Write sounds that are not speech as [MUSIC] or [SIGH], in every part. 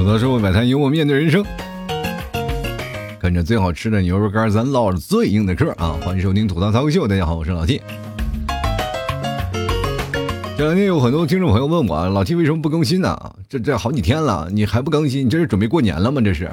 吐槽社会百态，幽默面对人生。跟着最好吃的牛肉干，咱唠着最硬的嗑啊！欢迎收听吐槽脱口秀，大家好，我是老 T。这两天有很多听众朋友问我，老 T 为什么不更新呢？这这好几天了，你还不更新？你这是准备过年了吗？这是？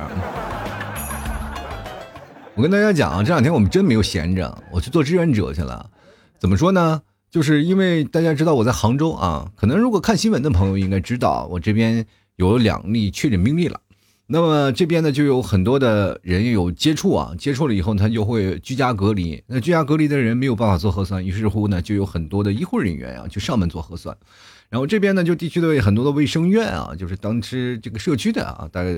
我跟大家讲啊，这两天我们真没有闲着，我去做志愿者去了。怎么说呢？就是因为大家知道我在杭州啊，可能如果看新闻的朋友应该知道，我这边有两例确诊病例了。那么这边呢，就有很多的人有接触啊，接触了以后他就会居家隔离。那居家隔离的人没有办法做核酸，于是乎呢，就有很多的医护人员啊，去上门做核酸。然后这边呢，就地区的很多的卫生院啊，就是当时这个社区的啊，大概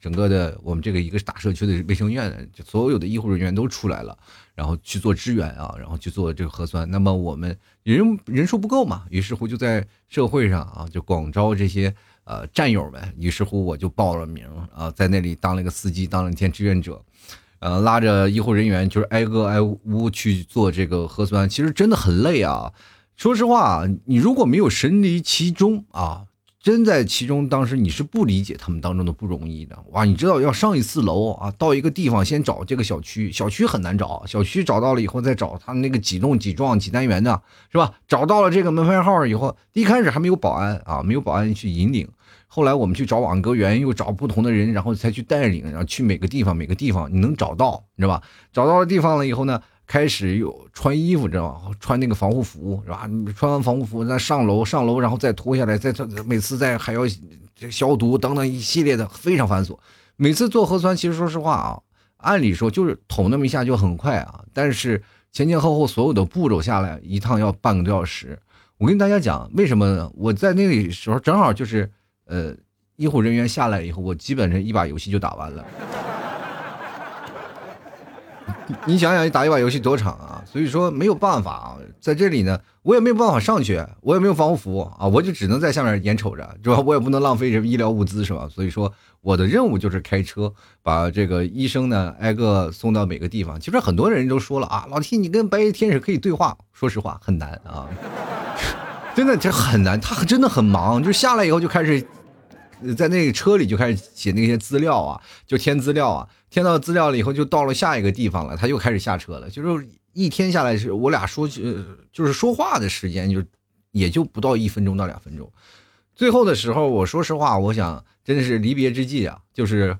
整个的我们这个一个大社区的卫生院，就所有的医护人员都出来了，然后去做支援啊，然后去做这个核酸。那么我们人人数不够嘛，于是乎就在社会上啊，就广招这些。呃，战友们，于是乎我就报了名啊，在那里当了个司机，当了一天志愿者，呃，拉着医护人员就是挨个挨屋去做这个核酸，其实真的很累啊。说实话，你如果没有身临其中啊。真在其中，当时你是不理解他们当中的不容易的哇！你知道要上一次楼啊，到一个地方先找这个小区，小区很难找，小区找到了以后再找他那个几栋几幢几单元的，是吧？找到了这个门牌号以后，一开始还没有保安啊，没有保安去引领，后来我们去找网格员，又找不同的人，然后才去带领，然后去每个地方每个地方你能找到，你知道吧？找到了地方了以后呢？开始有穿衣服，知道吧？穿那个防护服，是吧？穿完防护服再上楼，上楼然后再脱下来，再穿每次再还要消毒等等一系列的，非常繁琐。每次做核酸，其实说实话啊，按理说就是捅那么一下就很快啊，但是前前后后所有的步骤下来，一趟要半个多小时。我跟大家讲，为什么呢？我在那里时候正好就是呃，医护人员下来以后，我基本上一把游戏就打完了。[LAUGHS] 你想想，你打一把游戏多长啊？所以说没有办法啊，在这里呢，我也没有办法上去，我也没有防护服啊，我就只能在下面眼瞅着，是吧？我也不能浪费什么医疗物资，是吧？所以说我的任务就是开车把这个医生呢挨个送到每个地方。其实很多人都说了啊，老 T 你跟白衣天使可以对话，说实话很难啊，[LAUGHS] 真的这很难，他真的很忙，就下来以后就开始。在那个车里就开始写那些资料啊，就填资料啊，填到资料了以后就到了下一个地方了，他又开始下车了。就是一天下来是我俩说，就是说话的时间就也就不到一分钟到两分钟。最后的时候，我说实话，我想真的是离别之际啊，就是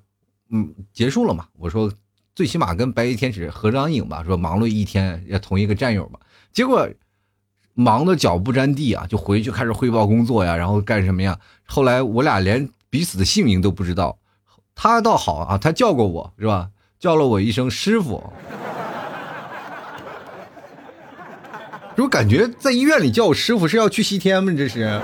嗯结束了嘛。我说最起码跟白衣天使合张影吧，说忙碌一天要同一个战友嘛。结果。忙的脚不沾地啊，就回去开始汇报工作呀，然后干什么呀？后来我俩连彼此的姓名都不知道，他倒好啊，他叫过我是吧？叫了我一声师傅，我感觉在医院里叫我师傅是要去西天吗？这是。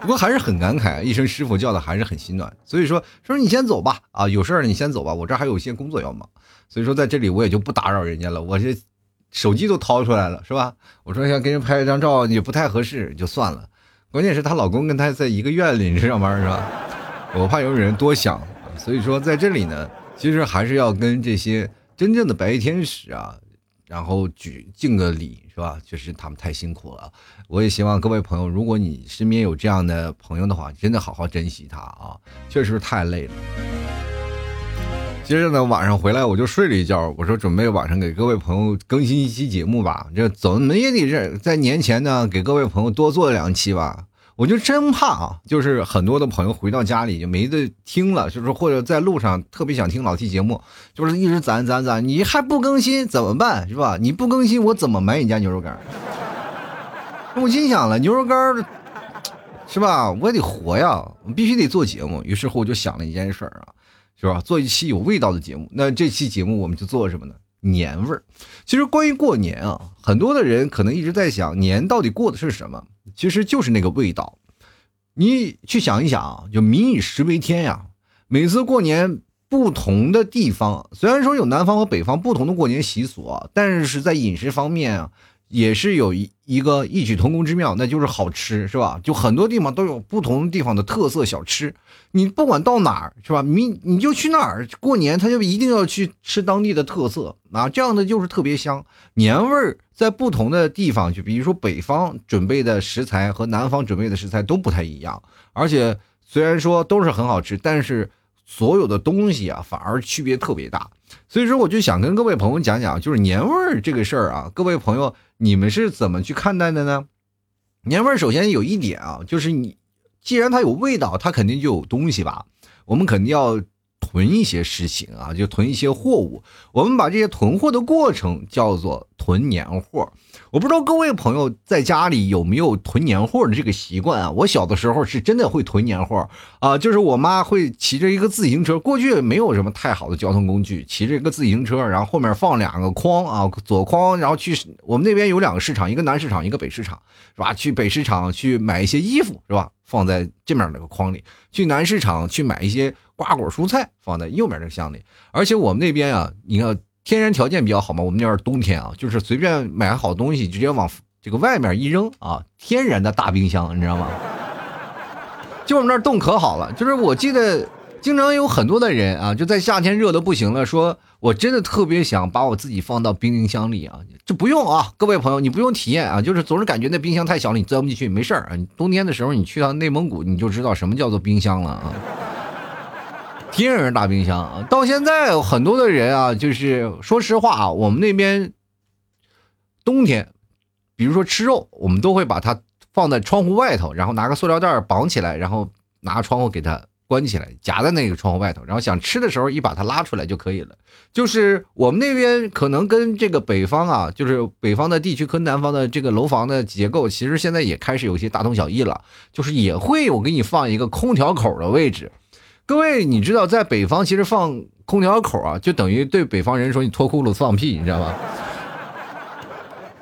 不过还是很感慨，一声师傅叫的还是很心暖。所以说，说你先走吧，啊，有事儿你先走吧，我这还有一些工作要忙。所以说，在这里我也就不打扰人家了，我这。手机都掏出来了，是吧？我说想给人拍一张照也不太合适，就算了。关键是她老公跟她在一个院里上班，是吧？我怕有人多想，所以说在这里呢，其实还是要跟这些真正的白衣天使啊，然后举敬个礼，是吧？确实他们太辛苦了。我也希望各位朋友，如果你身边有这样的朋友的话，真的好好珍惜他啊，确实太累了。接着呢，晚上回来我就睡了一觉。我说准备晚上给各位朋友更新一期节目吧，这怎么也得这在年前呢给各位朋友多做两期吧。我就真怕啊，就是很多的朋友回到家里就没得听了，就是或者在路上特别想听老 T 节目，就是一直攒攒攒，你还不更新怎么办是吧？你不更新我怎么买你家牛肉干？我心想了，牛肉干是吧？我也得活呀，我必须得做节目。于是乎我就想了一件事儿啊。是吧？做一期有味道的节目，那这期节目我们就做什么呢？年味儿。其实关于过年啊，很多的人可能一直在想，年到底过的是什么？其实就是那个味道。你去想一想啊，就民以食为天呀。每次过年，不同的地方虽然说有南方和北方不同的过年习俗啊，但是在饮食方面啊，也是有一一个异曲同工之妙，那就是好吃，是吧？就很多地方都有不同地方的特色小吃，你不管到哪儿，是吧？你你就去那儿过年，他就一定要去吃当地的特色啊，这样的就是特别香，年味儿在不同的地方，就比如说北方准备的食材和南方准备的食材都不太一样，而且虽然说都是很好吃，但是所有的东西啊反而区别特别大。所以说，我就想跟各位朋友讲讲，就是年味儿这个事儿啊，各位朋友，你们是怎么去看待的呢？年味儿首先有一点啊，就是你既然它有味道，它肯定就有东西吧，我们肯定要。囤一些事情啊，就囤一些货物。我们把这些囤货的过程叫做囤年货。我不知道各位朋友在家里有没有囤年货的这个习惯啊？我小的时候是真的会囤年货啊，就是我妈会骑着一个自行车，过去没有什么太好的交通工具，骑着一个自行车，然后后面放两个筐啊，左筐，然后去我们那边有两个市场，一个南市场，一个北市场，是吧？去北市场去买一些衣服，是吧？放在这面那个筐里，去南市场去买一些瓜果蔬菜，放在右面这个箱里。而且我们那边啊，你看天然条件比较好嘛，我们那边冬天啊，就是随便买好东西，直接往这个外面一扔啊，天然的大冰箱，你知道吗？[LAUGHS] 就我们那儿冻可好了，就是我记得。经常有很多的人啊，就在夏天热的不行了，说我真的特别想把我自己放到冰箱里啊，这不用啊，各位朋友，你不用体验啊，就是总是感觉那冰箱太小了，你钻不进去，没事儿啊。冬天的时候你去到内蒙古，你就知道什么叫做冰箱了啊，天然大冰箱啊。到现在很多的人啊，就是说实话啊，我们那边冬天，比如说吃肉，我们都会把它放在窗户外头，然后拿个塑料袋绑起来，然后拿窗户给它。关起来，夹在那个窗户外头，然后想吃的时候一把它拉出来就可以了。就是我们那边可能跟这个北方啊，就是北方的地区和南方的这个楼房的结构，其实现在也开始有些大同小异了。就是也会我给你放一个空调口的位置。各位，你知道在北方其实放空调口啊，就等于对北方人说你脱裤子放屁，你知道吗？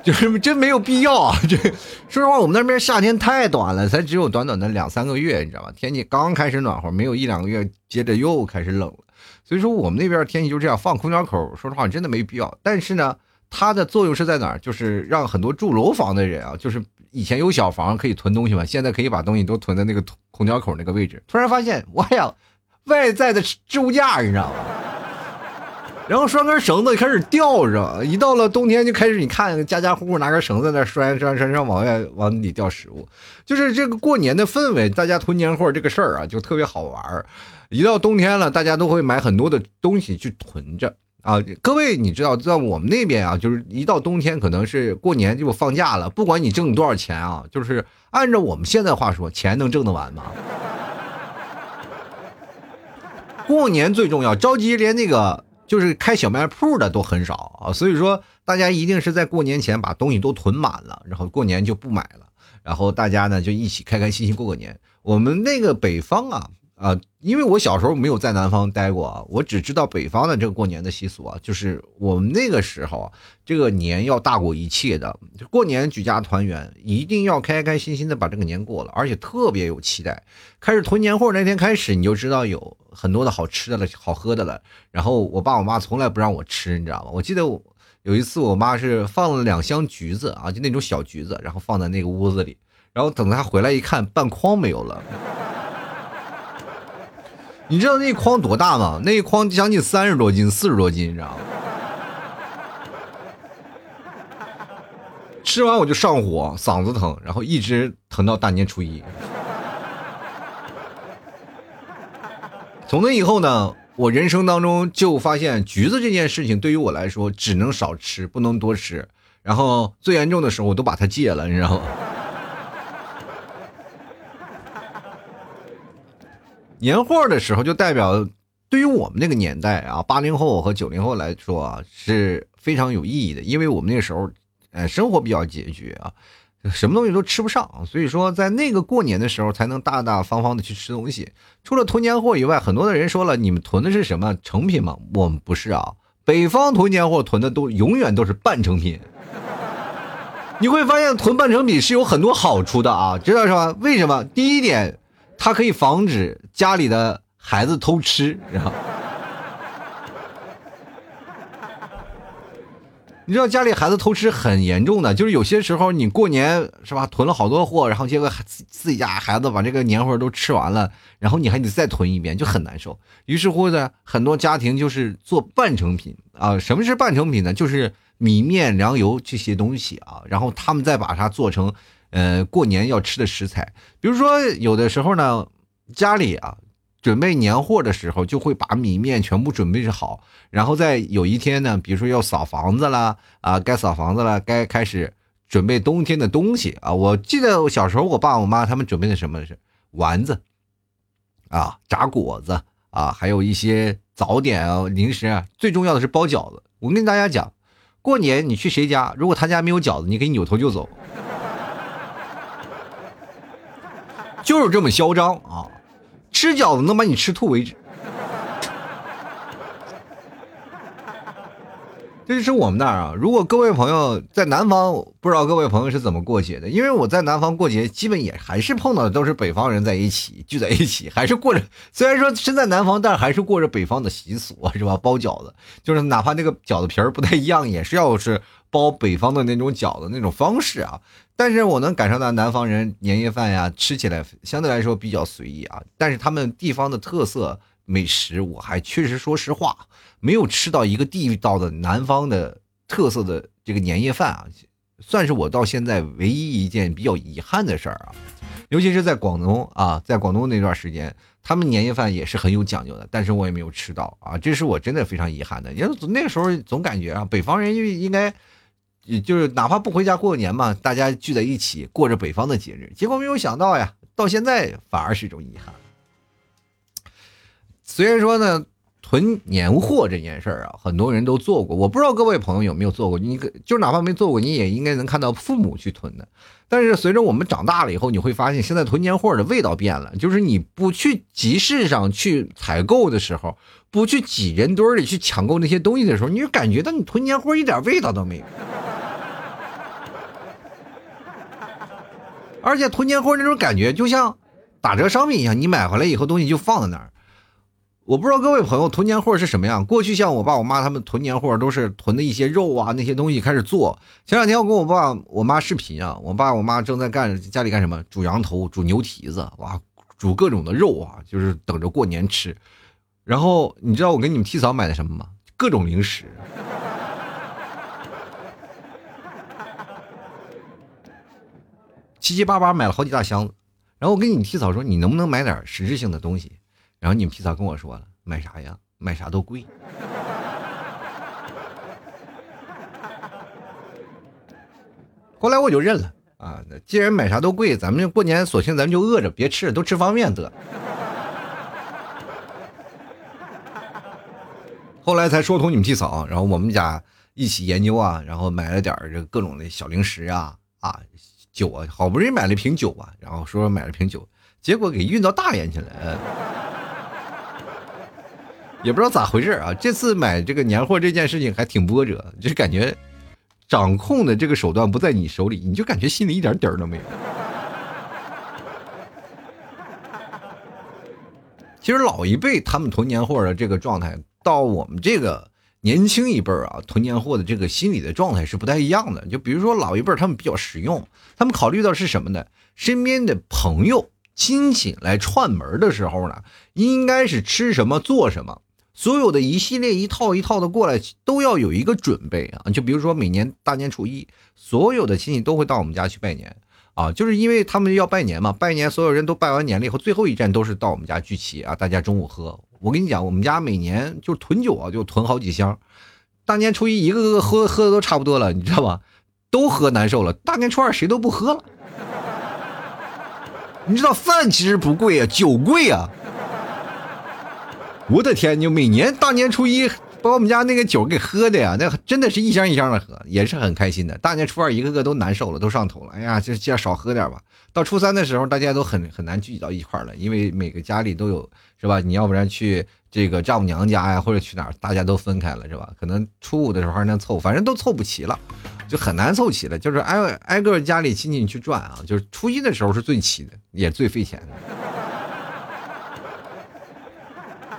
[LAUGHS] 就是真没有必要啊！这说实话，我们那边夏天太短了，才只有短短的两三个月，你知道吧？天气刚开始暖和，没有一两个月，接着又开始冷了。所以说，我们那边天气就这样，放空调口，说实话真的没必要。但是呢，它的作用是在哪？就是让很多住楼房的人啊，就是以前有小房可以囤东西嘛，现在可以把东西都囤在那个空调口那个位置。突然发现，哇呀，外在的置物架，你知道吗？然后拴根绳子开始吊着，一到了冬天就开始，你看家家户户拿根绳子在那拴拴拴上往外往里吊食物，就是这个过年的氛围，大家囤年货这个事儿啊，就特别好玩儿一到冬天了，大家都会买很多的东西去囤着啊。各位，你知道在我们那边啊，就是一到冬天，可能是过年就放假了，不管你挣多少钱啊，就是按照我们现在话说，钱能挣得完吗？过年最重要，着急连那个。就是开小卖铺的都很少啊，所以说大家一定是在过年前把东西都囤满了，然后过年就不买了，然后大家呢就一起开开心心过个年。我们那个北方啊。啊，因为我小时候没有在南方待过啊，我只知道北方的这个过年的习俗啊，就是我们那个时候啊，这个年要大过一切的，过年举家团圆，一定要开开心心的把这个年过了，而且特别有期待。开始囤年货那天开始，你就知道有很多的好吃的了，好喝的了。然后我爸我妈从来不让我吃，你知道吗？我记得有一次我妈是放了两箱橘子啊，就那种小橘子，然后放在那个屋子里，然后等她回来一看，半筐没有了。你知道那筐多大吗？那一筐将近三十多斤，四十多斤，你知道吗？吃完我就上火，嗓子疼，然后一直疼到大年初一。从那以后呢，我人生当中就发现橘子这件事情对于我来说只能少吃，不能多吃。然后最严重的时候，我都把它戒了，你知道吗？年货的时候，就代表对于我们那个年代啊，八零后和九零后来说啊，是非常有意义的。因为我们那时候，呃，生活比较拮据啊，什么东西都吃不上，所以说在那个过年的时候，才能大大方方的去吃东西。除了囤年货以外，很多的人说了，你们囤的是什么成品吗？我们不是啊，北方囤年货囤的都永远都是半成品。你会发现囤半成品是有很多好处的啊，知道是吧？为什么？第一点。它可以防止家里的孩子偷吃，然后你知道家里孩子偷吃很严重的，就是有些时候你过年是吧，囤了好多货，然后结果自自己家孩子把这个年货都吃完了，然后你还得再囤一遍，就很难受。于是乎呢，很多家庭就是做半成品啊。什么是半成品呢？就是米面粮油这些东西啊，然后他们再把它做成呃过年要吃的食材。比如说有的时候呢，家里啊。准备年货的时候，就会把米面全部准备好，然后在有一天呢，比如说要扫房子啦，啊，该扫房子了，该开始准备冬天的东西啊。我记得我小时候，我爸我妈他们准备的什么是丸子，啊，炸果子啊，还有一些早点啊，零食啊，最重要的是包饺子。我跟大家讲，过年你去谁家，如果他家没有饺子，你可以扭头就走，[LAUGHS] 就是这么嚣张啊。吃饺子能把你吃吐为止，这是我们那儿啊。如果各位朋友在南方，不知道各位朋友是怎么过节的？因为我在南方过节，基本也还是碰到的都是北方人在一起聚在一起，还是过着虽然说身在南方，但还是过着北方的习俗，是吧？包饺子，就是哪怕那个饺子皮儿不太一样，也是要是包北方的那种饺子那种方式啊。但是我能感受到南方人年夜饭呀，吃起来相对来说比较随意啊。但是他们地方的特色美食，我还确实说实话没有吃到一个地道的南方的特色的这个年夜饭啊，算是我到现在唯一一件比较遗憾的事儿啊。尤其是在广东啊，在广东那段时间，他们年夜饭也是很有讲究的，但是我也没有吃到啊，这是我真的非常遗憾的。因为那个时候总感觉啊，北方人就应该。就是哪怕不回家过年嘛，大家聚在一起过着北方的节日，结果没有想到呀，到现在反而是一种遗憾。虽然说呢，囤年货这件事儿啊，很多人都做过，我不知道各位朋友有没有做过。你可就哪怕没做过，你也应该能看到父母去囤的。但是随着我们长大了以后，你会发现现在囤年货的味道变了，就是你不去集市上去采购的时候，不去挤人堆里去抢购那些东西的时候，你就感觉到你囤年货一点味道都没有。而且囤年货那种感觉，就像打折商品一样，你买回来以后东西就放在那儿。我不知道各位朋友囤年货是什么样。过去像我爸我妈他们囤年货，都是囤的一些肉啊那些东西开始做。前两天我跟我爸我妈视频啊，我爸我妈正在干家里干什么？煮羊头，煮牛蹄子，哇，煮各种的肉啊，就是等着过年吃。然后你知道我给你们替嫂买的什么吗？各种零食。七七八八买了好几大箱子，然后我跟你提草说，你能不能买点实质性的东西？然后你们提嫂跟我说了，买啥呀？买啥都贵。[LAUGHS] 后来我就认了啊，既然买啥都贵，咱们过年索性咱们就饿着，别吃，都吃方便面得。后来才说通你们提嫂，然后我们家一起研究啊，然后买了点这各种的小零食啊啊。酒啊，好不容易买了瓶酒啊，然后说买了瓶酒，结果给运到大连去了，也不知道咋回事啊。这次买这个年货这件事情还挺波折，就是感觉掌控的这个手段不在你手里，你就感觉心里一点底儿都没有。其实老一辈他们囤年货的这个状态，到我们这个。年轻一辈儿啊，囤年货的这个心理的状态是不太一样的。就比如说老一辈，他们比较实用，他们考虑到是什么呢？身边的朋友、亲戚来串门的时候呢，应该是吃什么做什么，所有的一系列一套一套的过来，都要有一个准备啊。就比如说每年大年初一，所有的亲戚都会到我们家去拜年啊，就是因为他们要拜年嘛。拜年，所有人都拜完年了以后，最后一站都是到我们家聚齐啊，大家中午喝。我跟你讲，我们家每年就囤酒啊，就囤好几箱。大年初一，一个个喝喝的都差不多了，你知道吧？都喝难受了。大年初二，谁都不喝了。你知道饭其实不贵啊，酒贵啊。我的天，就每年大年初一把我们家那个酒给喝的呀，那真的是一箱一箱的喝，也是很开心的。大年初二，一个个都难受了，都上头了。哎呀，就就少喝点吧。到初三的时候，大家都很很难聚集到一块了，因为每个家里都有，是吧？你要不然去这个丈母娘家呀，或者去哪儿，大家都分开了，是吧？可能初五的时候还能凑，反正都凑不齐了，就很难凑齐了。就是挨挨个家里亲戚去转啊，就是初一的时候是最齐的，也最费钱的。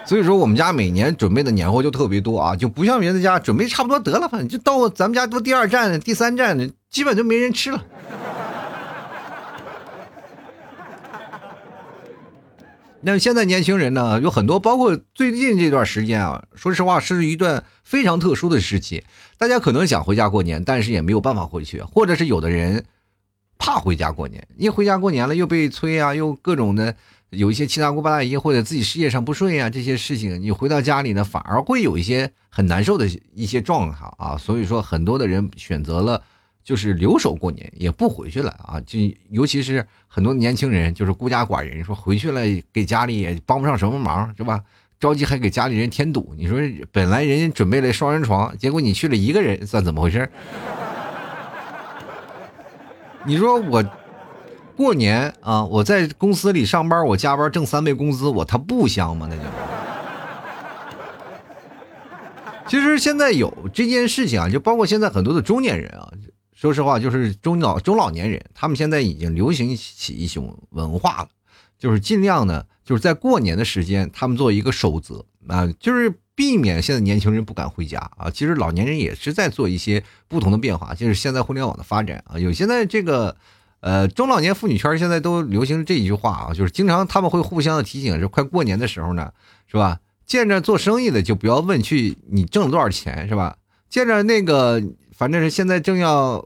所以说我们家每年准备的年货就特别多啊，就不像别的家准备差不多得了，反正就到咱们家都第二站、第三站，基本就没人吃了。那现在年轻人呢，有很多，包括最近这段时间啊，说实话是一段非常特殊的时期。大家可能想回家过年，但是也没有办法回去，或者是有的人怕回家过年，一回家过年了又被催啊，又各种的有一些七大姑八大姨或者自己事业上不顺呀，这些事情你回到家里呢，反而会有一些很难受的一些状态啊。所以说，很多的人选择了。就是留守过年也不回去了啊！就尤其是很多年轻人，就是孤家寡人，说回去了给家里也帮不上什么忙，是吧？着急还给家里人添堵。你说本来人家准备了双人床，结果你去了一个人，算怎么回事？[LAUGHS] 你说我过年啊，我在公司里上班，我加班挣三倍工资，我他不香吗？那就。其实现在有这件事情啊，就包括现在很多的中年人啊。说实话，就是中老中老年人，他们现在已经流行起一种文化了，就是尽量呢，就是在过年的时间，他们做一个守则啊，就是避免现在年轻人不敢回家啊。其实老年人也是在做一些不同的变化，就是现在互联网的发展啊，有现在这个呃中老年妇女圈现在都流行这一句话啊，就是经常他们会互相的提醒，是快过年的时候呢，是吧？见着做生意的就不要问去你挣了多少钱，是吧？见着那个反正是现在正要。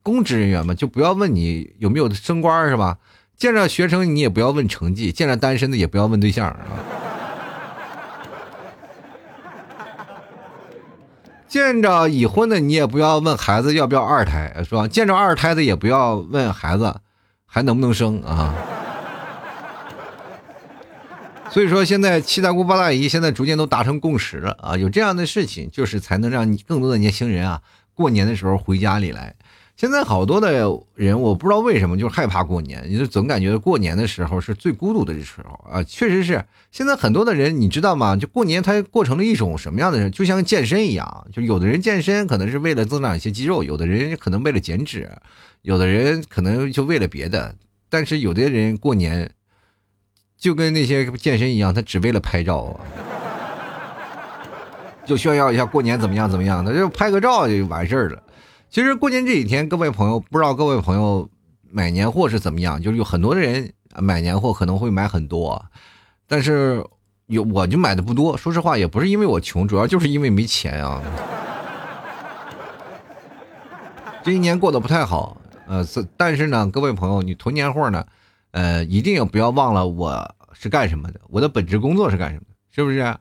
公职人员嘛，就不要问你有没有升官是吧？见着学生你也不要问成绩，见着单身的也不要问对象啊。[LAUGHS] 见着已婚的你也不要问孩子要不要二胎是吧？见着二胎的也不要问孩子还能不能生啊。所以说，现在七大姑八大姨现在逐渐都达成共识了啊，有这样的事情，就是才能让你更多的年轻人啊，过年的时候回家里来。现在好多的人，我不知道为什么就害怕过年，你就总感觉过年的时候是最孤独的时候啊！确实是，现在很多的人，你知道吗？就过年他过成了一种什么样的人？就像健身一样，就有的人健身可能是为了增长一些肌肉，有的人可能为了减脂，有的人可能就为了别的。但是有的人过年就跟那些健身一样，他只为了拍照啊，[LAUGHS] 就炫耀一下过年怎么样怎么样，他就拍个照就完事儿了。其实过年这几天，各位朋友不知道各位朋友买年货是怎么样？就是有很多的人买年货可能会买很多，但是有我就买的不多。说实话，也不是因为我穷，主要就是因为没钱啊。[LAUGHS] 这一年过得不太好，呃，但是呢，各位朋友，你囤年货呢，呃，一定也不要忘了我是干什么的，我的本职工作是干什么的，是不是？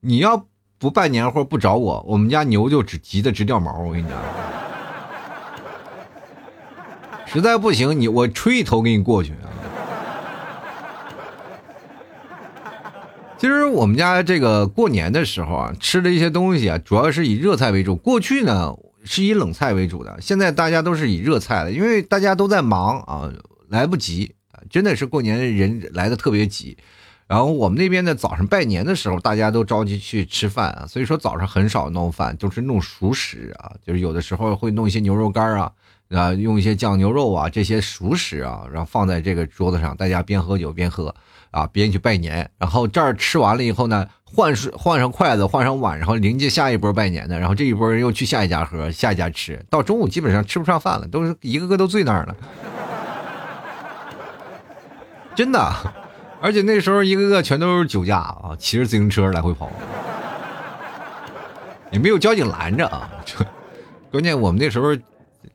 你要不办年货不找我，我们家牛就只急得直掉毛。我跟你讲。实在不行，你我吹一头给你过去啊！其实我们家这个过年的时候啊，吃的一些东西啊，主要是以热菜为主。过去呢是以冷菜为主的，现在大家都是以热菜了，因为大家都在忙啊，来不及真的是过年人来的特别急。然后我们那边呢，早上拜年的时候，大家都着急去吃饭啊，所以说早上很少弄饭，都是弄熟食啊，就是有的时候会弄一些牛肉干啊。啊，用一些酱牛肉啊，这些熟食啊，然后放在这个桌子上，大家边喝酒边喝，啊，边去拜年。然后这儿吃完了以后呢，换水换上筷子，换上碗，然后迎接下一波拜年的。然后这一波人又去下一家喝，下一家吃到中午基本上吃不上饭了，都是一个个都醉那儿了。[LAUGHS] 真的，而且那时候一个个全都是酒驾啊，骑着自行车来回跑，也没有交警拦着啊。关键我们那时候。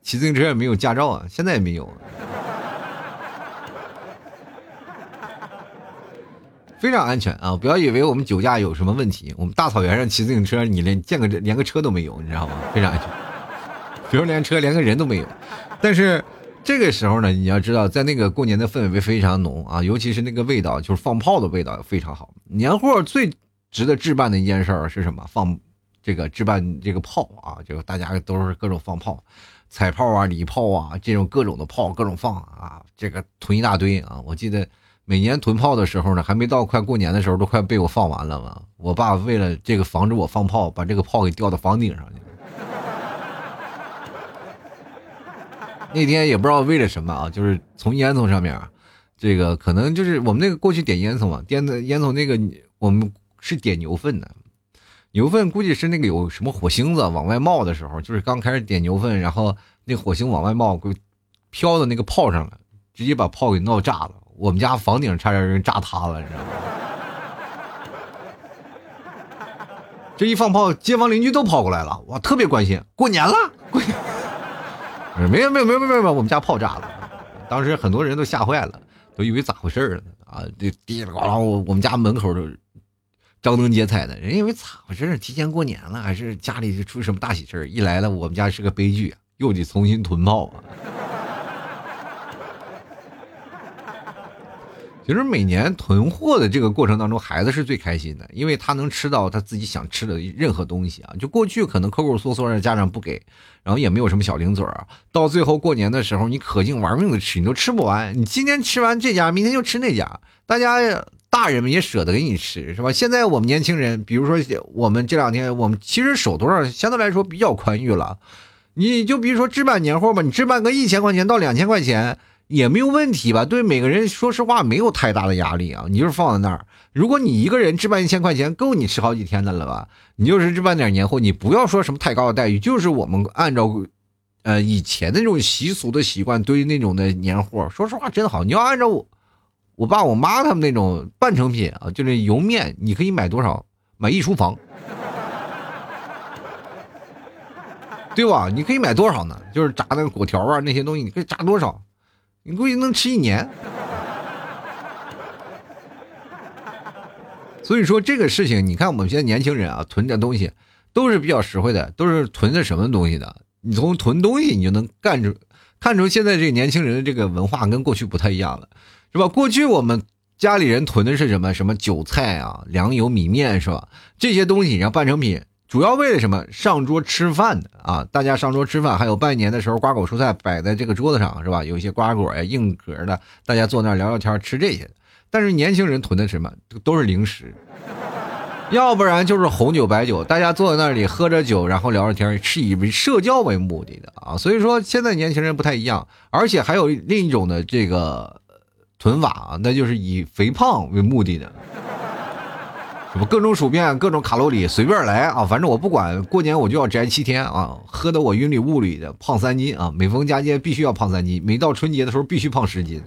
骑自行车也没有驾照啊，现在也没有，非常安全啊！不要以为我们酒驾有什么问题，我们大草原上骑自行车，你连见个连个车都没有，你知道吗？非常安全，比如连车连个人都没有。但是这个时候呢，你要知道，在那个过年的氛围非常浓啊，尤其是那个味道，就是放炮的味道非常好。年货最值得置办的一件事儿是什么？放这个置办这个炮啊，就大家都是各种放炮。彩炮啊，礼炮啊，这种各种的炮，各种放啊，这个囤一大堆啊。我记得每年囤炮的时候呢，还没到快过年的时候，都快被我放完了嘛。我爸为了这个防止我放炮，把这个炮给吊到房顶上去了。那天也不知道为了什么啊，就是从烟囱上面，这个可能就是我们那个过去点烟囱嘛，点的烟囱那个我们是点牛粪的，牛粪估计是那个有什么火星子往外冒的时候，就是刚开始点牛粪，然后那火星往外冒，飘到那个炮上了，直接把炮给闹炸了。我们家房顶差点人炸塌了，你知道吗？[LAUGHS] 这一放炮，街坊邻居都跑过来了，哇，特别关心，过年了，过年。没有没有没有没有没有，我们家炮炸了，当时很多人都吓坏了，都以为咋回事儿呢？啊，这滴里呱啦，我我们家门口都张灯结彩的，人以为咋回事儿提前过年了，还是家里出什么大喜事儿一来了，我们家是个悲剧，又得重新囤炮啊。其实每年囤货的这个过程当中，孩子是最开心的，因为他能吃到他自己想吃的任何东西啊。就过去可能抠抠缩缩让，家长不给，然后也没有什么小零嘴儿，到最后过年的时候，你可劲玩命的吃，你都吃不完。你今天吃完这家，明天就吃那家，大家大人们也舍得给你吃，是吧？现在我们年轻人，比如说我们这两天，我们其实手头上相对来说比较宽裕了，你就比如说置办年货吧，你置办个一千块钱到两千块钱。也没有问题吧？对每个人，说实话没有太大的压力啊。你就是放在那儿，如果你一个人置办一千块钱，够你吃好几天的了吧？你就是置办点年货，你不要说什么太高的待遇，就是我们按照，呃，以前的那种习俗的习惯堆那种的年货。说实话，真好。你要按照我，我爸我妈他们那种半成品啊，就是油面，你可以买多少？买一厨房，对吧？你可以买多少呢？就是炸那个果条啊，那些东西，你可以炸多少？你估计能吃一年，[LAUGHS] 所以说这个事情，你看我们现在年轻人啊，囤的东西都是比较实惠的，都是囤的什么东西的？你从囤东西，你就能干出看出现在这个年轻人的这个文化跟过去不太一样了，是吧？过去我们家里人囤的是什么？什么韭菜啊、粮油、米面，是吧？这些东西，然后半成品。主要为了什么？上桌吃饭的啊！大家上桌吃饭，还有拜年的时候，瓜果蔬菜摆在这个桌子上，是吧？有一些瓜果呀、硬壳的，大家坐那聊聊天，吃这些。但是年轻人囤的什么？都是零食，要不然就是红酒、白酒，大家坐在那里喝着酒，然后聊着天，是以社交为目的的啊。所以说，现在年轻人不太一样，而且还有另一种的这个囤法啊，那就是以肥胖为目的的。什么各种薯片，各种卡路里，随便来啊！反正我不管，过年我就要宅七天啊，喝的我云里雾里的，胖三斤啊！每逢佳节必须要胖三斤，每到春节的时候必须胖十斤，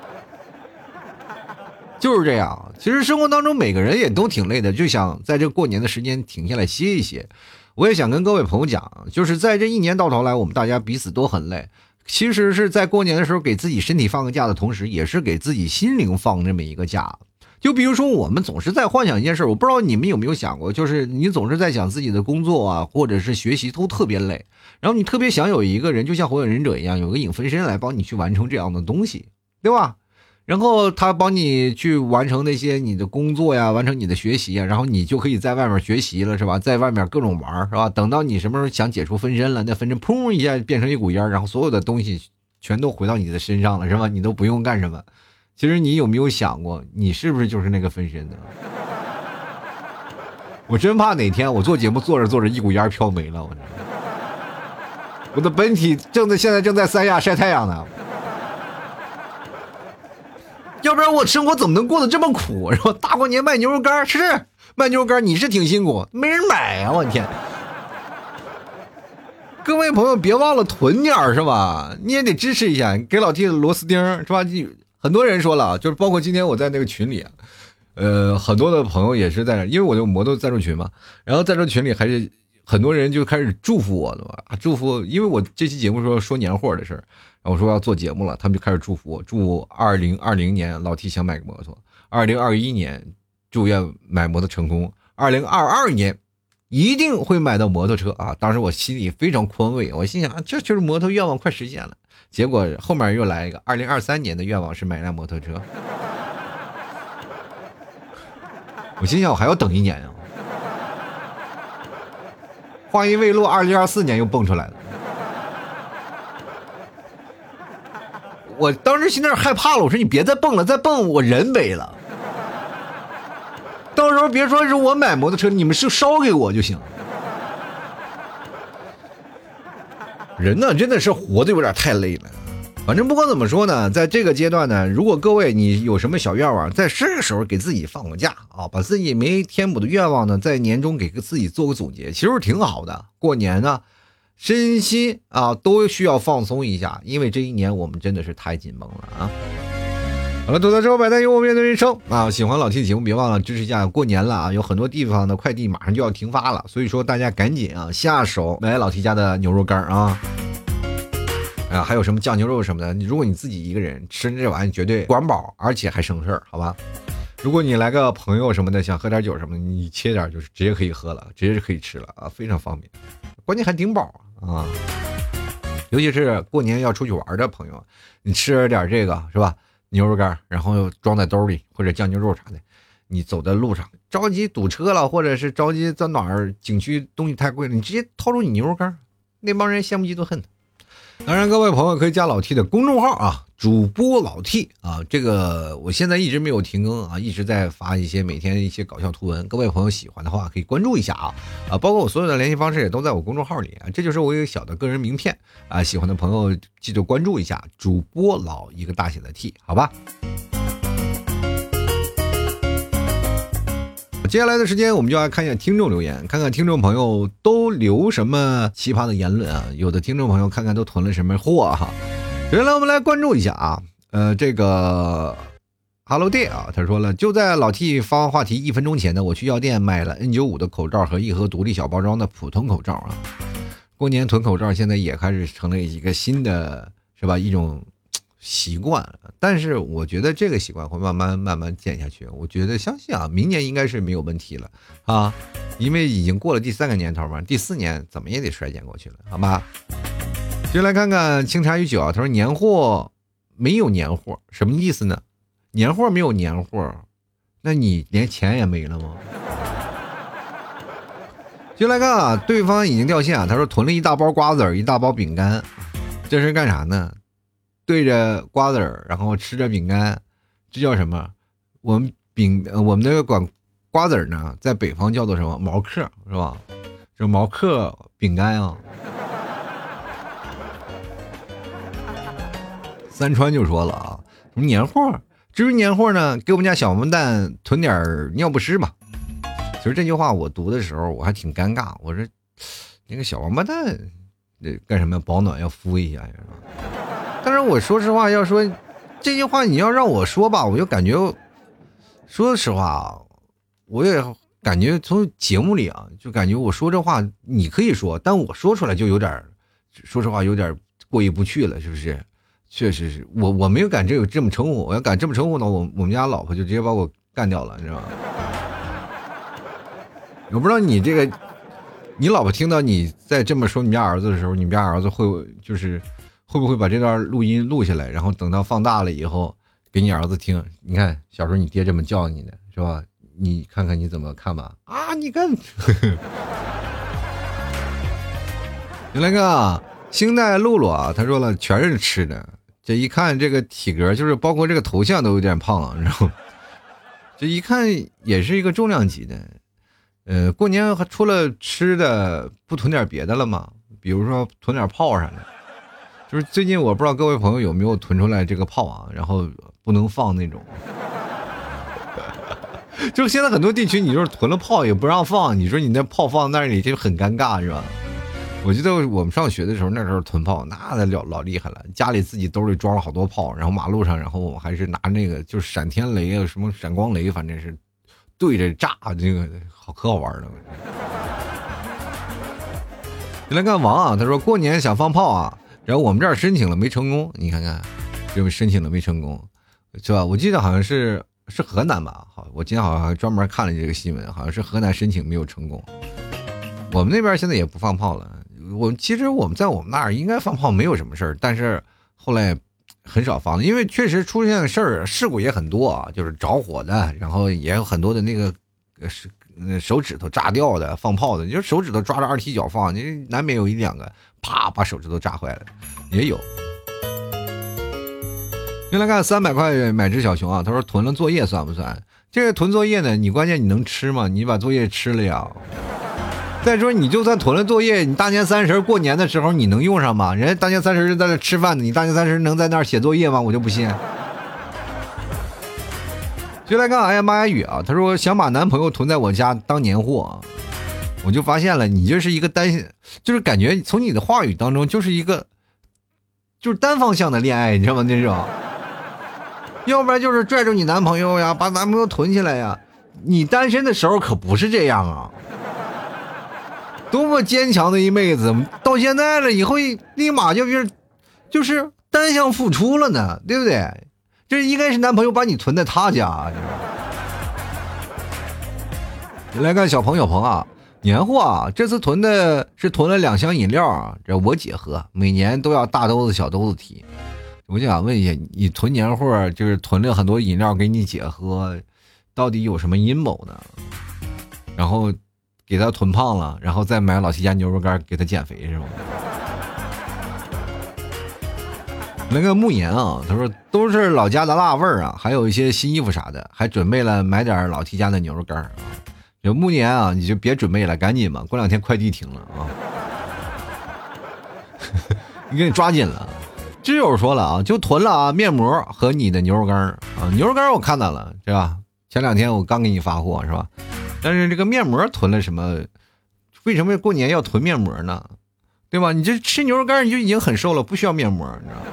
[LAUGHS] 就是这样。其实生活当中每个人也都挺累的，就想在这过年的时间停下来歇一歇。我也想跟各位朋友讲，就是在这一年到头来，我们大家彼此都很累，其实是在过年的时候给自己身体放个假的同时，也是给自己心灵放这么一个假。就比如说，我们总是在幻想一件事，我不知道你们有没有想过，就是你总是在想自己的工作啊，或者是学习都特别累，然后你特别想有一个人，就像火影忍者一样，有个影分身来帮你去完成这样的东西，对吧？然后他帮你去完成那些你的工作呀，完成你的学习呀，然后你就可以在外面学习了，是吧？在外面各种玩，是吧？等到你什么时候想解除分身了，那分身砰一下变成一股烟，然后所有的东西全都回到你的身上了，是吧？你都不用干什么。其实你有没有想过，你是不是就是那个分身呢？[LAUGHS] 我真怕哪天我做节目做着做着，一股烟飘没了。我我的本体正在现在正在三亚晒太阳呢。[LAUGHS] 要不然我生活怎么能过得这么苦？是吧？大过年卖牛肉干是卖牛肉干，你是挺辛苦，没人买呀！我天！[LAUGHS] 各位朋友，别忘了囤点是吧？你也得支持一下，给老弟螺丝钉是吧？很多人说了，就是包括今天我在那个群里，呃，很多的朋友也是在那，因为我就摩托赞助群嘛，然后赞助群里还是很多人就开始祝福我了嘛，祝福，因为我这期节目说说年货的事儿，然后我说要做节目了，他们就开始祝福我，祝二零二零年老 T 想买个摩托，二零二一年祝愿买摩托成功，二零二二年一定会买到摩托车啊！当时我心里非常宽慰，我心想这就是摩托愿望快实现了。结果后面又来一个，二零二三年的愿望是买辆摩托车。[LAUGHS] 我心想，我还要等一年啊！话音未落，二零二四年又蹦出来了。我当时心那害怕了，我说你别再蹦了，再蹦我人没了。到时候别说是我买摩托车，你们是烧给我就行。人呢，真的是活的有点太累了。反正不管怎么说呢，在这个阶段呢，如果各位你有什么小愿望，在这个时候给自己放个假啊，把自己没填补的愿望呢，在年终给自己做个总结，其实挺好的。过年呢，身心啊都需要放松一下，因为这一年我们真的是太紧绷了啊。好了，吐槽之后百态，幽默面对人生啊！喜欢老 T 的节目，别忘了支持一下。过年了啊，有很多地方的快递马上就要停发了，所以说大家赶紧啊下手买老 T 家的牛肉干啊！啊，还有什么酱牛肉什么的，如果你自己一个人吃这玩意，绝对管饱，而且还省事儿，好吧？如果你来个朋友什么的，想喝点酒什么的，你切点就是直接可以喝了，直接就可以吃了啊，非常方便，关键还顶饱啊！尤其是过年要出去玩的朋友，你吃点这个是吧？牛肉干，然后装在兜里或者酱牛肉啥的，你走在路上着急堵车了，或者是着急在哪儿景区东西太贵了，你直接掏出你牛肉干，那帮人羡慕嫉妒恨。当然，各位朋友可以加老 T 的公众号啊，主播老 T 啊，这个我现在一直没有停更啊，一直在发一些每天一些搞笑图文。各位朋友喜欢的话可以关注一下啊啊，包括我所有的联系方式也都在我公众号里啊，这就是我一个小的个人名片啊，喜欢的朋友记得关注一下主播老一个大写的 T，好吧。接下来的时间，我们就来看一下听众留言，看看听众朋友都留什么奇葩的言论啊！有的听众朋友看看都囤了什么货哈。接下来我们来关注一下啊，呃，这个 Hello Day 啊，他说了，就在老 T 发完话题一分钟前呢，我去药店买了 N95 的口罩和一盒独立小包装的普通口罩啊。过年囤口罩现在也开始成了一个新的，是吧？一种。习惯，但是我觉得这个习惯会慢慢慢慢减下去。我觉得相信啊，明年应该是没有问题了啊，因为已经过了第三个年头嘛，第四年怎么也得衰减过去了，好吧？就来看看清茶与酒啊，他说年货没有年货，什么意思呢？年货没有年货，那你连钱也没了吗？就来看啊，对方已经掉线啊，他说囤了一大包瓜子儿，一大包饼干，这是干啥呢？对着瓜子儿，然后吃着饼干，这叫什么？我们饼，我们那个管瓜子儿呢，在北方叫做什么？毛嗑是吧？这毛嗑饼干啊。[LAUGHS] 三川就说了啊，什么年货？至于年货呢，给我们家小王八蛋囤点尿不湿吧。其实这句话我读的时候我还挺尴尬，我说那个小王八蛋，这干什么？保暖要敷一下呀？但是我说实话，要说这句话，你要让我说吧，我就感觉，说实话啊，我也感觉从节目里啊，就感觉我说这话你可以说，但我说出来就有点，说实话有点过意不去了，是不是？确实是我我没有敢这有这么称呼，我要敢这么称呼呢，我我们家老婆就直接把我干掉了，你知道吗？我不知道你这个，你老婆听到你在这么说你们家儿子的时候，你们家儿子会就是。会不会把这段录音录下来，然后等到放大了以后给你儿子听？你看小时候你爹这么叫你的，是吧？你看看你怎么看吧？啊，你看，[LAUGHS] 你来个星黛露露啊，他说了全是吃的，这一看这个体格，就是包括这个头像都有点胖，然后这一看也是一个重量级的。呃，过年除了吃的，不囤点别的了吗？比如说囤点炮啥的。就是最近我不知道各位朋友有没有囤出来这个炮啊，然后不能放那种。[LAUGHS] 就是现在很多地区，你就是囤了炮也不让放，你说你那炮放那里就很尴尬，是吧？我记得我们上学的时候，那时候囤炮那老老厉害了，家里自己兜里装了好多炮，然后马路上，然后还是拿那个就是闪天雷啊，什么闪光雷，反正是对着炸，这个好可好玩了。[LAUGHS] 你来看王啊，他说过年想放炮啊。然后我们这儿申请了没成功，你看看，这不申请了没成功，是吧？我记得好像是是河南吧？好，我今天好像还专门看了这个新闻，好像是河南申请没有成功。我们那边现在也不放炮了。我其实我们在我们那儿应该放炮没有什么事儿，但是后来很少放了，因为确实出现的事儿事故也很多啊，就是着火的，然后也有很多的那个是手指头炸掉的，放炮的，你说手指头抓着二踢脚放，你难免有一两个。啪！把手指头炸坏了，也有。先来看三百块买只小熊啊，他说囤了作业算不算？这个囤作业呢？你关键你能吃吗？你把作业吃了呀？再说你就算囤了作业，你大年三十过年的时候你能用上吗？人家大年三十在那吃饭呢，你大年三十能在那写作业吗？我就不信。就来看，哎呀妈呀雨啊！他说想把男朋友囤在我家当年货，我就发现了，你就是一个单，就是感觉从你的话语当中就是一个，就是单方向的恋爱，你知道吗？那种，要不然就是拽住你男朋友呀，把男朋友囤起来呀。你单身的时候可不是这样啊，多么坚强的一妹子，到现在了以后立马就变，就是单向付出了呢，对不对？这应该是男朋友把你囤在他家。你来看小鹏小鹏啊，年货啊，这次囤的是囤了两箱饮料啊，这我姐喝，每年都要大兜子小兜子提。我就想问一下，你囤年货就是囤了很多饮料给你姐喝，到底有什么阴谋呢？然后给她囤胖了，然后再买老七家牛肉干给她减肥是吗？那个慕言啊，他说都是老家的辣味儿啊，还有一些新衣服啥的，还准备了买点老 T 家的牛肉干啊。有慕言啊，你就别准备了，赶紧吧，过两天快递停了啊。[LAUGHS] 你给你抓紧了。挚友说了啊，就囤了啊面膜和你的牛肉干啊，牛肉干我看到了是吧？前两天我刚给你发货是吧？但是这个面膜囤了什么？为什么过年要囤面膜呢？对吧？你这吃牛肉干你就已经很瘦了，不需要面膜，你知道吗？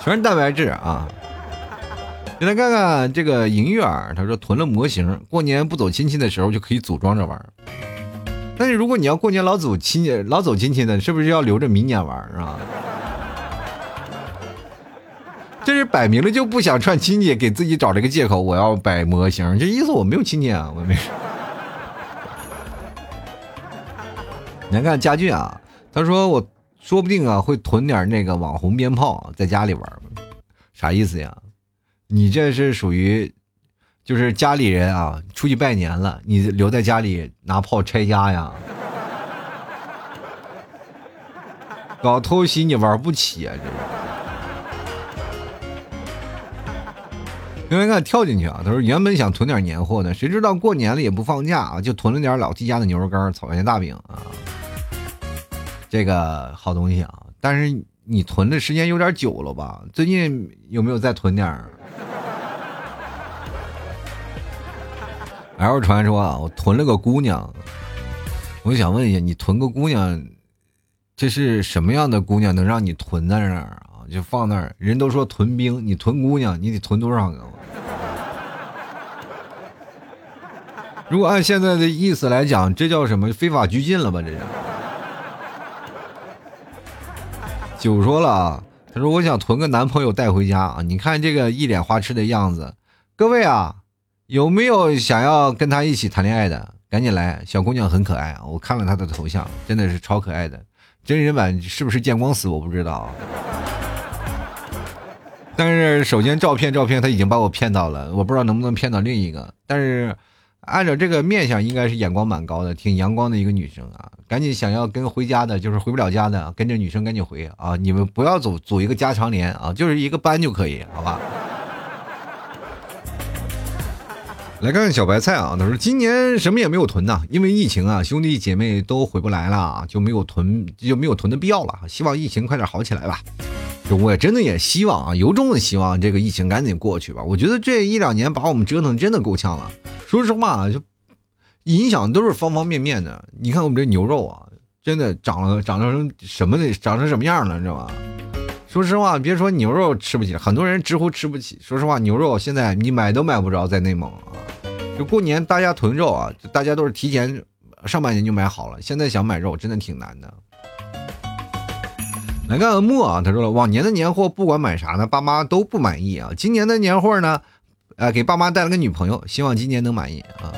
全是蛋白质啊！你来看看这个银月儿，他说囤了模型，过年不走亲戚的时候就可以组装着玩。但是如果你要过年老走亲戚、老走亲戚的，是不是要留着明年玩啊？这是摆明了就不想串亲戚，给自己找了个借口，我要摆模型，这意思我没有亲戚啊，我没。你来看家俊啊，他说我。说不定啊，会囤点那个网红鞭炮在家里玩，啥意思呀？你这是属于，就是家里人啊出去拜年了，你留在家里拿炮拆家呀？搞偷袭你玩不起啊！这是。另看跳进去啊，他说原本想囤点年货的，谁知道过年了也不放假啊，就囤了点老 T 家的牛肉干、草原大饼啊。这个好东西啊，但是你囤的时间有点久了吧？最近有没有再囤点？L 传说啊，我囤了个姑娘，我想问一下，你囤个姑娘，这是什么样的姑娘能让你囤在那儿啊？就放那儿？人都说囤兵，你囤姑娘，你得囤多少个？[LAUGHS] 如果按现在的意思来讲，这叫什么非法拘禁了吧？这是。九说了啊，他说我想囤个男朋友带回家啊！你看这个一脸花痴的样子，各位啊，有没有想要跟他一起谈恋爱的？赶紧来，小姑娘很可爱啊！我看了她的头像，真的是超可爱的。真人版是不是见光死？我不知道。但是首先照片照片他已经把我骗到了，我不知道能不能骗到另一个。但是。按照这个面相，应该是眼光蛮高的，挺阳光的一个女生啊！赶紧想要跟回家的，就是回不了家的，跟着女生赶紧回啊！你们不要组组一个加长连啊，就是一个班就可以，好吧？来看看小白菜啊，他说今年什么也没有囤呐，因为疫情啊，兄弟姐妹都回不来了，就没有囤，就没有囤的必要了。希望疫情快点好起来吧。我也真的也希望啊，由衷的希望这个疫情赶紧过去吧。我觉得这一两年把我们折腾真的够呛了。说实话，就影响都是方方面面的。你看我们这牛肉啊，真的涨了，涨成什么的，涨成什么样了，你知道吧？说实话，别说牛肉吃不起，很多人直呼吃不起。说实话，牛肉现在你买都买不着，在内蒙啊。就过年大家囤肉啊，大家都是提前上半年就买好了，现在想买肉真的挺难的。来看莫啊，他说了，往年的年货不管买啥呢，爸妈都不满意啊。今年的年货呢，呃，给爸妈带了个女朋友，希望今年能满意啊。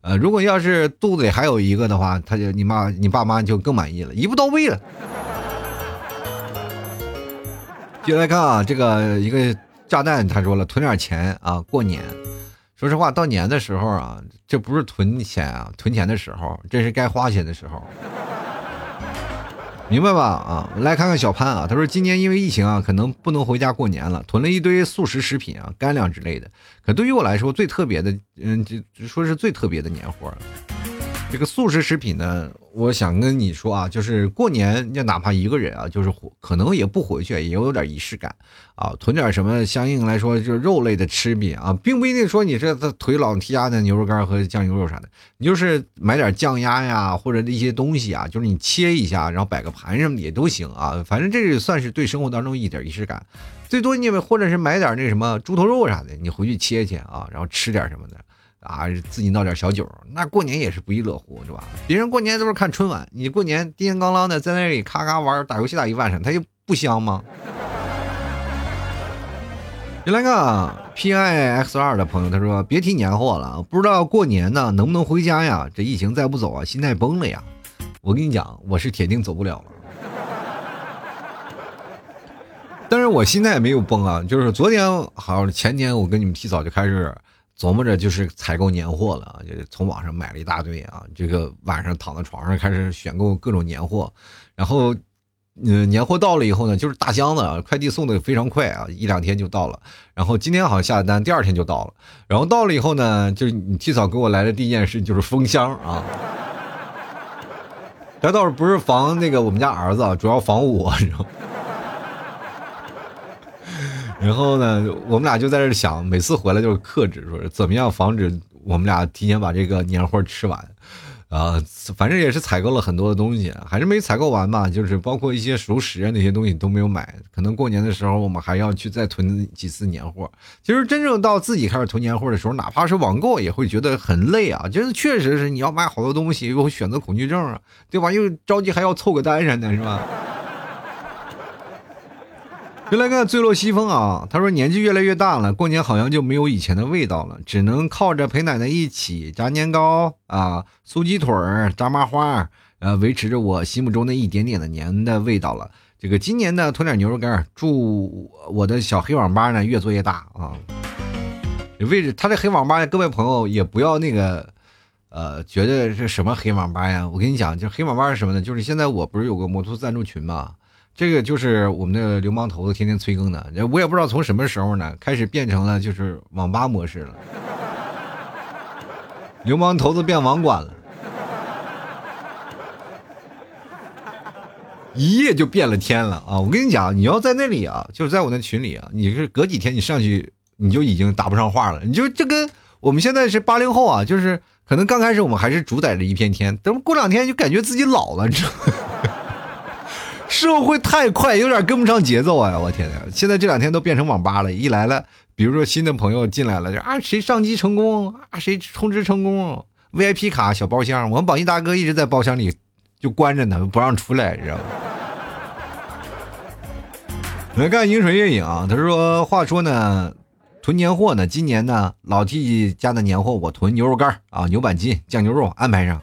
呃，如果要是肚子里还有一个的话，他就你妈你爸妈就更满意了，一步到位了。接来看啊，这个一个炸弹，他说了，囤点钱啊，过年。说实话，到年的时候啊，这不是囤钱啊，囤钱的时候，这是该花钱的时候。明白吧？啊，来看看小潘啊，他说今年因为疫情啊，可能不能回家过年了，囤了一堆速食食品啊、干粮之类的。可对于我来说，最特别的，嗯，就说是最特别的年货。这个速食食品呢，我想跟你说啊，就是过年，就哪怕一个人啊，就是可能也不回去，也有点仪式感啊，囤点什么，相应来说就是肉类的吃品啊，并不一定说你这腿老提家的牛肉干和酱牛肉啥的，你就是买点酱鸭呀，或者一些东西啊，就是你切一下，然后摆个盘什么的也都行啊，反正这也算是对生活当中一点仪式感。最多你们或者是买点那什么猪头肉啥的，你回去切切啊，然后吃点什么的。啊，自己闹点小酒，那过年也是不亦乐乎，是吧？别人过年都是看春晚，你过年叮叮当当的在那里咔咔玩，打游戏打一晚上，他就不香吗？先来个 P I X 二的朋友，他说别提年货了，不知道过年呢能不能回家呀？这疫情再不走啊，心态崩了呀！我跟你讲，我是铁定走不了了。但是我心态没有崩啊，就是昨天好像前天我跟你们提早就开始。琢磨着就是采购年货了啊，就从网上买了一大堆啊。这个晚上躺在床上开始选购各种年货，然后，嗯，年货到了以后呢，就是大箱子，快递送的非常快啊，一两天就到了。然后今天好像下的单，第二天就到了。然后到了以后呢，就是你提早给我来的第一件事就是封箱啊。[LAUGHS] 这倒是不是防那个我们家儿子，主要防我，你知道。然后呢，我们俩就在这想，每次回来就是克制，说怎么样防止我们俩提前把这个年货吃完，啊，反正也是采购了很多的东西，还是没采购完吧，就是包括一些熟食啊那些东西都没有买，可能过年的时候我们还要去再囤几次年货。其实真正到自己开始囤年货的时候，哪怕是网购也会觉得很累啊，就是确实是你要买好多东西，有选择恐惧症啊，对吧？又着急还要凑个单啥的，是吧？[LAUGHS] 就来看坠落西风啊！他说年纪越来越大了，过年好像就没有以前的味道了，只能靠着陪奶奶一起炸年糕啊、酥鸡腿儿、炸麻花，呃，维持着我心目中的一点点的年的味道了。这个今年呢，囤点牛肉干，祝我的小黑网吧呢越做越大啊！位置，他这黑网吧，各位朋友也不要那个，呃，觉得是什么黑网吧呀？我跟你讲，就黑网吧是什么呢？就是现在我不是有个摩托赞助群嘛？这个就是我们的流氓头子天天催更的，我也不知道从什么时候呢开始变成了就是网吧模式了，流氓头子变网管了，一夜就变了天了啊！我跟你讲，你要在那里啊，就是在我那群里啊，你是隔几天你上去你就已经答不上话了，你就这跟我们现在是八零后啊，就是可能刚开始我们还是主宰着一片天，等过两天就感觉自己老了，你知道吗。社会太快，有点跟不上节奏啊！我天哪，现在这两天都变成网吧了。一来了，比如说新的朋友进来了，就啊谁上机成功啊，谁充值成功，VIP 卡小包厢，我们榜一大哥一直在包厢里就关着呢，不让出来，你知道吗？来看饮水月影，他说：“话说呢，囤年货呢，今年呢，老 T 家的年货我囤牛肉干啊，牛板筋、酱牛肉安排上。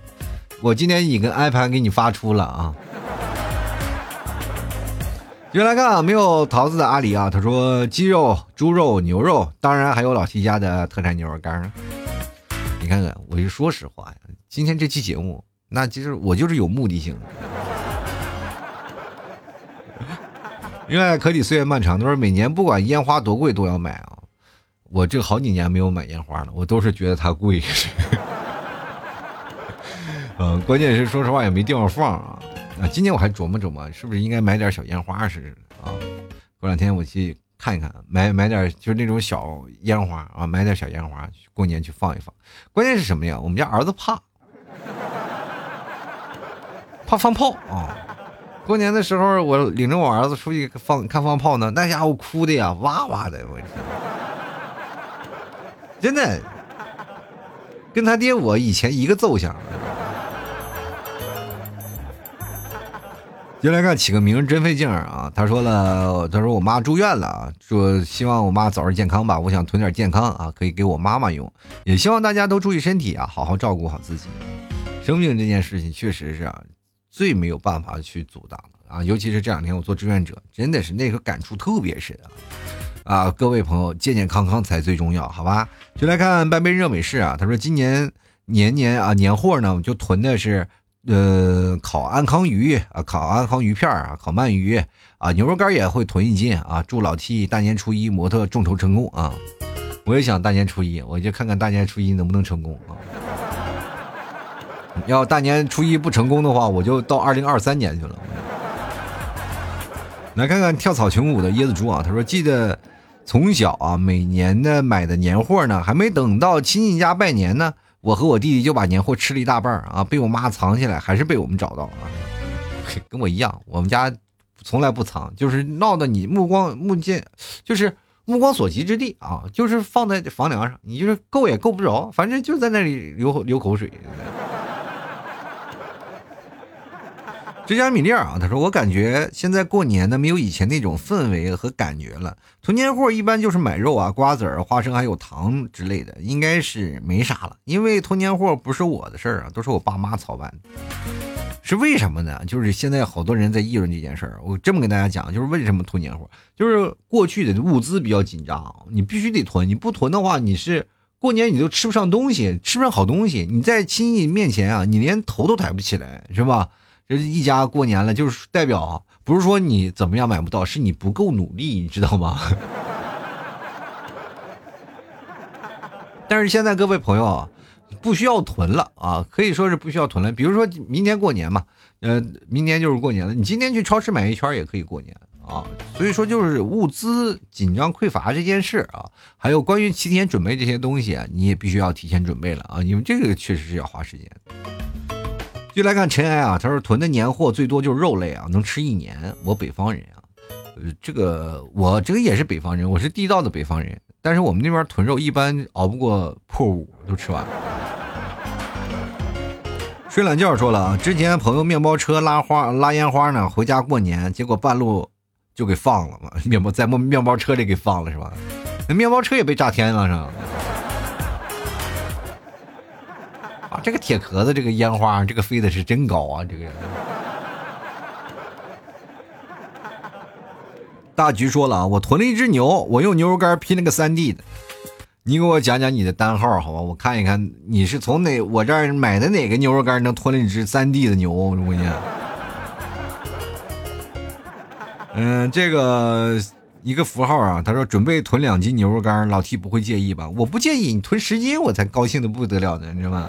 我今天已经安排给你发出了啊。”原来看啊，没有桃子的阿里啊，他说鸡肉、猪肉、牛肉，当然还有老七家的特产牛肉干。你看看，我就说实话呀，今天这期节目，那其实我就是有目的性的。另外，可抵岁月漫长，他说每年不管烟花多贵都要买啊。我这好几年没有买烟花了，我都是觉得它贵。嗯，关键是说实话也没地方放啊。啊，今年我还琢磨琢磨，是不是应该买点小烟花似的啊？过两天我去看一看，买买点就是那种小烟花啊，买点小烟花，过年去放一放。关键是什么呀？我们家儿子怕，怕放炮啊！过年的时候，我领着我儿子出去放看放炮呢，那家伙哭的呀，哇哇的，我真的跟他爹我以前一个奏相。就来看起个名真费劲儿啊！他说了，他说我妈住院了，说希望我妈早日健康吧。我想囤点健康啊，可以给我妈妈用。也希望大家都注意身体啊，好好照顾好自己。生病这件事情确实是啊，最没有办法去阻挡的啊。尤其是这两天我做志愿者，真的是那个感触特别深啊！啊，各位朋友，健健康康才最重要，好吧？就来看半杯热美式啊！他说今年年年啊年货呢，就囤的是。呃，烤安康鱼啊，烤安康鱼片啊，烤鳗鱼啊，牛肉干也会囤一斤啊。祝老 T 大年初一模特众筹成功啊！我也想大年初一，我就看看大年初一能不能成功啊。要大年初一不成功的话，我就到二零二三年去了。来看看跳草裙舞的椰子猪啊，他说记得从小啊，每年的买的年货呢，还没等到亲戚家拜年呢，我和我弟弟就把年货吃了一大半啊，被我妈藏起来，还是被我们找到了啊。跟我一样，我们家从来不藏，就是闹得你目光目见，就是目光所及之地啊，就是放在房梁上，你就是够也够不着，反正就在那里流流口水。这家米粒儿啊，他说我感觉现在过年呢没有以前那种氛围和感觉了。囤年货一般就是买肉啊、瓜子儿、花生还有糖之类的，应该是没啥了。因为囤年货不是我的事儿啊，都是我爸妈操办。是为什么呢？就是现在好多人在议论这件事儿。我这么跟大家讲，就是为什么囤年货，就是过去的物资比较紧张，你必须得囤，你不囤的话，你是过年你都吃不上东西，吃不上好东西。你在亲戚面前啊，你连头都抬不起来，是吧？这一家过年了，就是代表不是说你怎么样买不到，是你不够努力，你知道吗？[LAUGHS] 但是现在各位朋友啊不需要囤了啊，可以说是不需要囤了。比如说明年过年嘛，呃，明年就是过年了，你今天去超市买一圈也可以过年啊。所以说就是物资紧张匮乏这件事啊，还有关于提前准备这些东西，你也必须要提前准备了啊，因为这个确实是要花时间。就来看尘埃啊，他说囤的年货最多就是肉类啊，能吃一年。我北方人啊，呃，这个我这个也是北方人，我是地道的北方人。但是我们那边囤肉一般熬不过破五都吃完了。睡懒觉说了啊，之前朋友面包车拉花拉烟花呢，回家过年，结果半路就给放了嘛，面包在面面包车里给放了是吧？那面包车也被炸天了是吧？这个铁壳子，这个烟花，这个飞的是真高啊！这个 [LAUGHS] 大菊说了啊，我囤了一只牛，我用牛肉干拼了个三 D 的。你给我讲讲你的单号好吧？我看一看你是从哪我这儿买的哪个牛肉干能囤了一只三 D 的牛？我问你。嗯，这个一个符号啊，他说准备囤两斤牛肉干，老 T 不会介意吧？我不介意，你囤十斤我才高兴的不得了呢，你知道吗？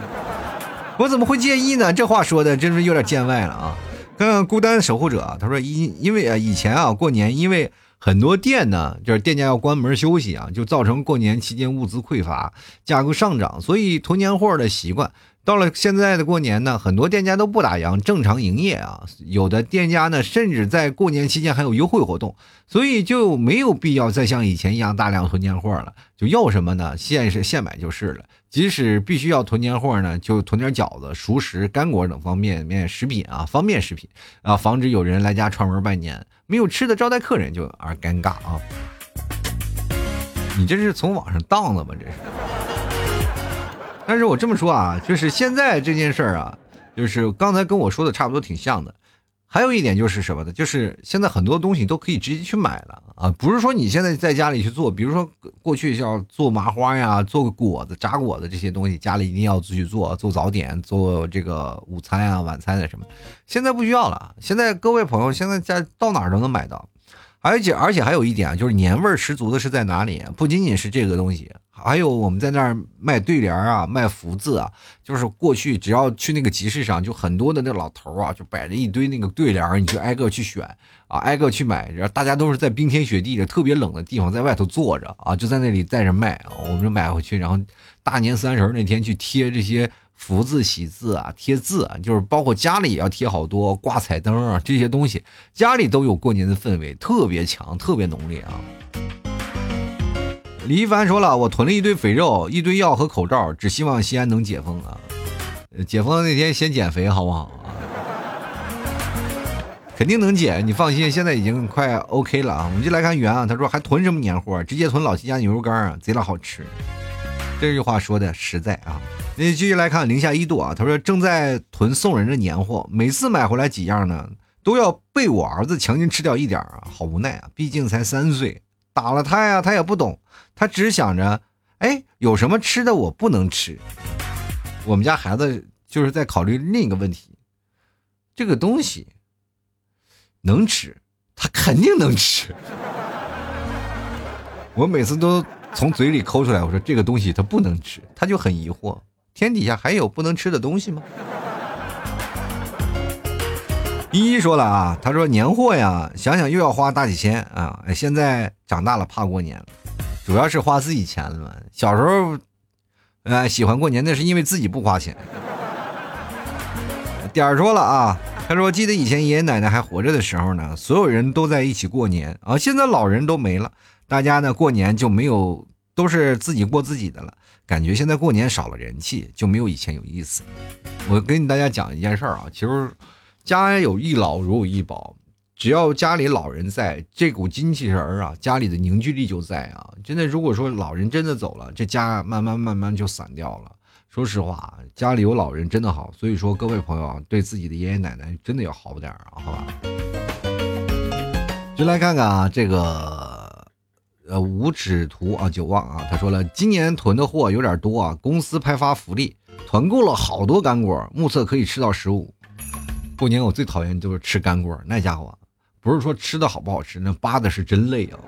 我怎么会介意呢？这话说的真是有点见外了啊！看看孤单守护者，他说因因为啊以前啊过年，因为很多店呢就是店家要关门休息啊，就造成过年期间物资匮乏，价格上涨，所以囤年货的习惯。到了现在的过年呢，很多店家都不打烊，正常营业啊。有的店家呢，甚至在过年期间还有优惠活动，所以就没有必要再像以前一样大量囤年货了。就要什么呢？现是现买就是了。即使必须要囤年货呢，就囤点饺子、熟食、干果等方便面食品啊，方便食品啊，防止有人来家串门拜年，没有吃的招待客人就而尴尬啊。你这是从网上当的吗？这是。但是我这么说啊，就是现在这件事儿啊，就是刚才跟我说的差不多挺像的。还有一点就是什么呢？就是现在很多东西都可以直接去买了啊，不是说你现在在家里去做，比如说过去要做麻花呀、做个果子、炸果子这些东西，家里一定要自己做，做早点、做这个午餐啊、晚餐的什么，现在不需要了。现在各位朋友，现在在到哪儿都能买到。而且而且还有一点啊，就是年味儿十足的是在哪里？不仅仅是这个东西，还有我们在那儿卖对联啊，卖福字啊。就是过去只要去那个集市上，就很多的那老头啊，就摆着一堆那个对联，你就挨个去选啊，挨个去买。然后大家都是在冰天雪地的特别冷的地方，在外头坐着啊，就在那里在这卖啊，我们就买回去，然后大年三十那天去贴这些。福字、喜字啊，贴字啊，就是包括家里也要贴好多挂彩灯啊，这些东西家里都有过年的氛围，特别强，特别浓烈啊。李一凡说了，我囤了一堆肥肉、一堆药和口罩，只希望西安能解封啊！解封的那天先减肥好不好啊？肯定能减，你放心，现在已经快 OK 了啊。我们就来看袁啊，他说还囤什么年货？直接囤老七家牛肉干啊，贼拉好吃。这句话说的实在啊。那继续来看零下一度啊，他说正在囤送人的年货，每次买回来几样呢，都要被我儿子强行吃掉一点啊，好无奈啊，毕竟才三岁，打了他呀，他也不懂，他只想着，哎，有什么吃的我不能吃。我们家孩子就是在考虑另一个问题，这个东西能吃，他肯定能吃。我每次都从嘴里抠出来，我说这个东西他不能吃，他就很疑惑。天底下还有不能吃的东西吗？依依说了啊，他说年货呀，想想又要花大几千啊，现在长大了怕过年了，主要是花自己钱了嘛。小时候，呃，喜欢过年那是因为自己不花钱。点儿说了啊，他说记得以前爷爷奶奶还活着的时候呢，所有人都在一起过年啊，现在老人都没了，大家呢过年就没有，都是自己过自己的了。感觉现在过年少了人气，就没有以前有意思。我跟大家讲一件事儿啊，其实家有一老如有一宝，只要家里老人在，这股精气神儿啊，家里的凝聚力就在啊。真的，如果说老人真的走了，这家慢慢慢慢就散掉了。说实话，家里有老人真的好。所以说，各位朋友啊，对自己的爷爷奶奶真的要好点啊，好吧？就来看看啊，这个。呃，无尺图啊，久望啊，他说了，今年囤的货有点多啊，公司派发福利，团购了好多干果，目测可以吃到十五。过年我最讨厌就是吃干果，那家伙不是说吃的好不好吃，那扒的是真累啊。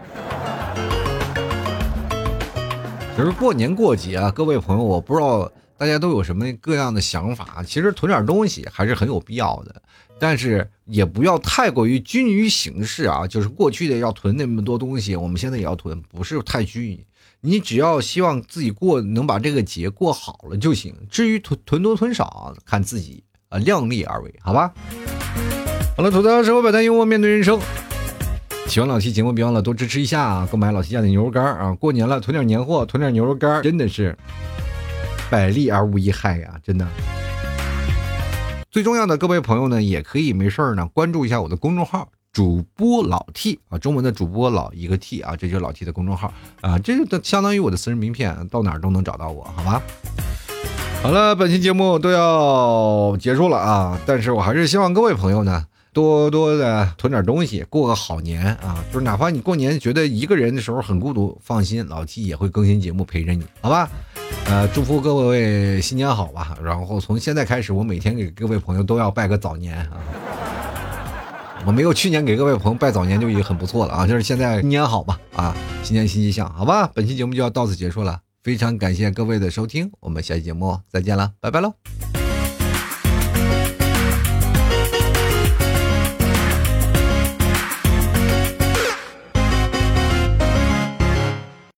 其实过年过节啊，各位朋友，我不知道大家都有什么各样的想法，其实囤点东西还是很有必要的。但是也不要太过于拘泥于形式啊，就是过去的要囤那么多东西，我们现在也要囤，不是太拘泥。你只要希望自己过能把这个节过好了就行。至于囤囤多囤少，看自己啊，量力而为，好吧。好了，吐槽生活百态，幽默面对人生。喜欢老七节目，别忘了多支持一下啊，购买老七家的牛肉干啊！过年了，囤点年货，囤点牛肉干，真的是百利而无一害呀，真的。最重要的，各位朋友呢，也可以没事儿呢，关注一下我的公众号“主播老 T” 啊，中文的主播老一个 T 啊，这就是老 T 的公众号啊，这就相当于我的私人名片，到哪儿都能找到我，好吧？好了，本期节目都要结束了啊，但是我还是希望各位朋友呢，多多的囤点东西，过个好年啊，就是哪怕你过年觉得一个人的时候很孤独，放心，老 T 也会更新节目陪着你，好吧？呃，祝福各位新年好吧！然后从现在开始，我每天给各位朋友都要拜个早年啊！我没有去年给各位朋友拜早年就已经很不错了啊！就是现在新年好吧啊！新年新气象，好吧！本期节目就要到此结束了，非常感谢各位的收听，我们下期节目再见了，拜拜喽！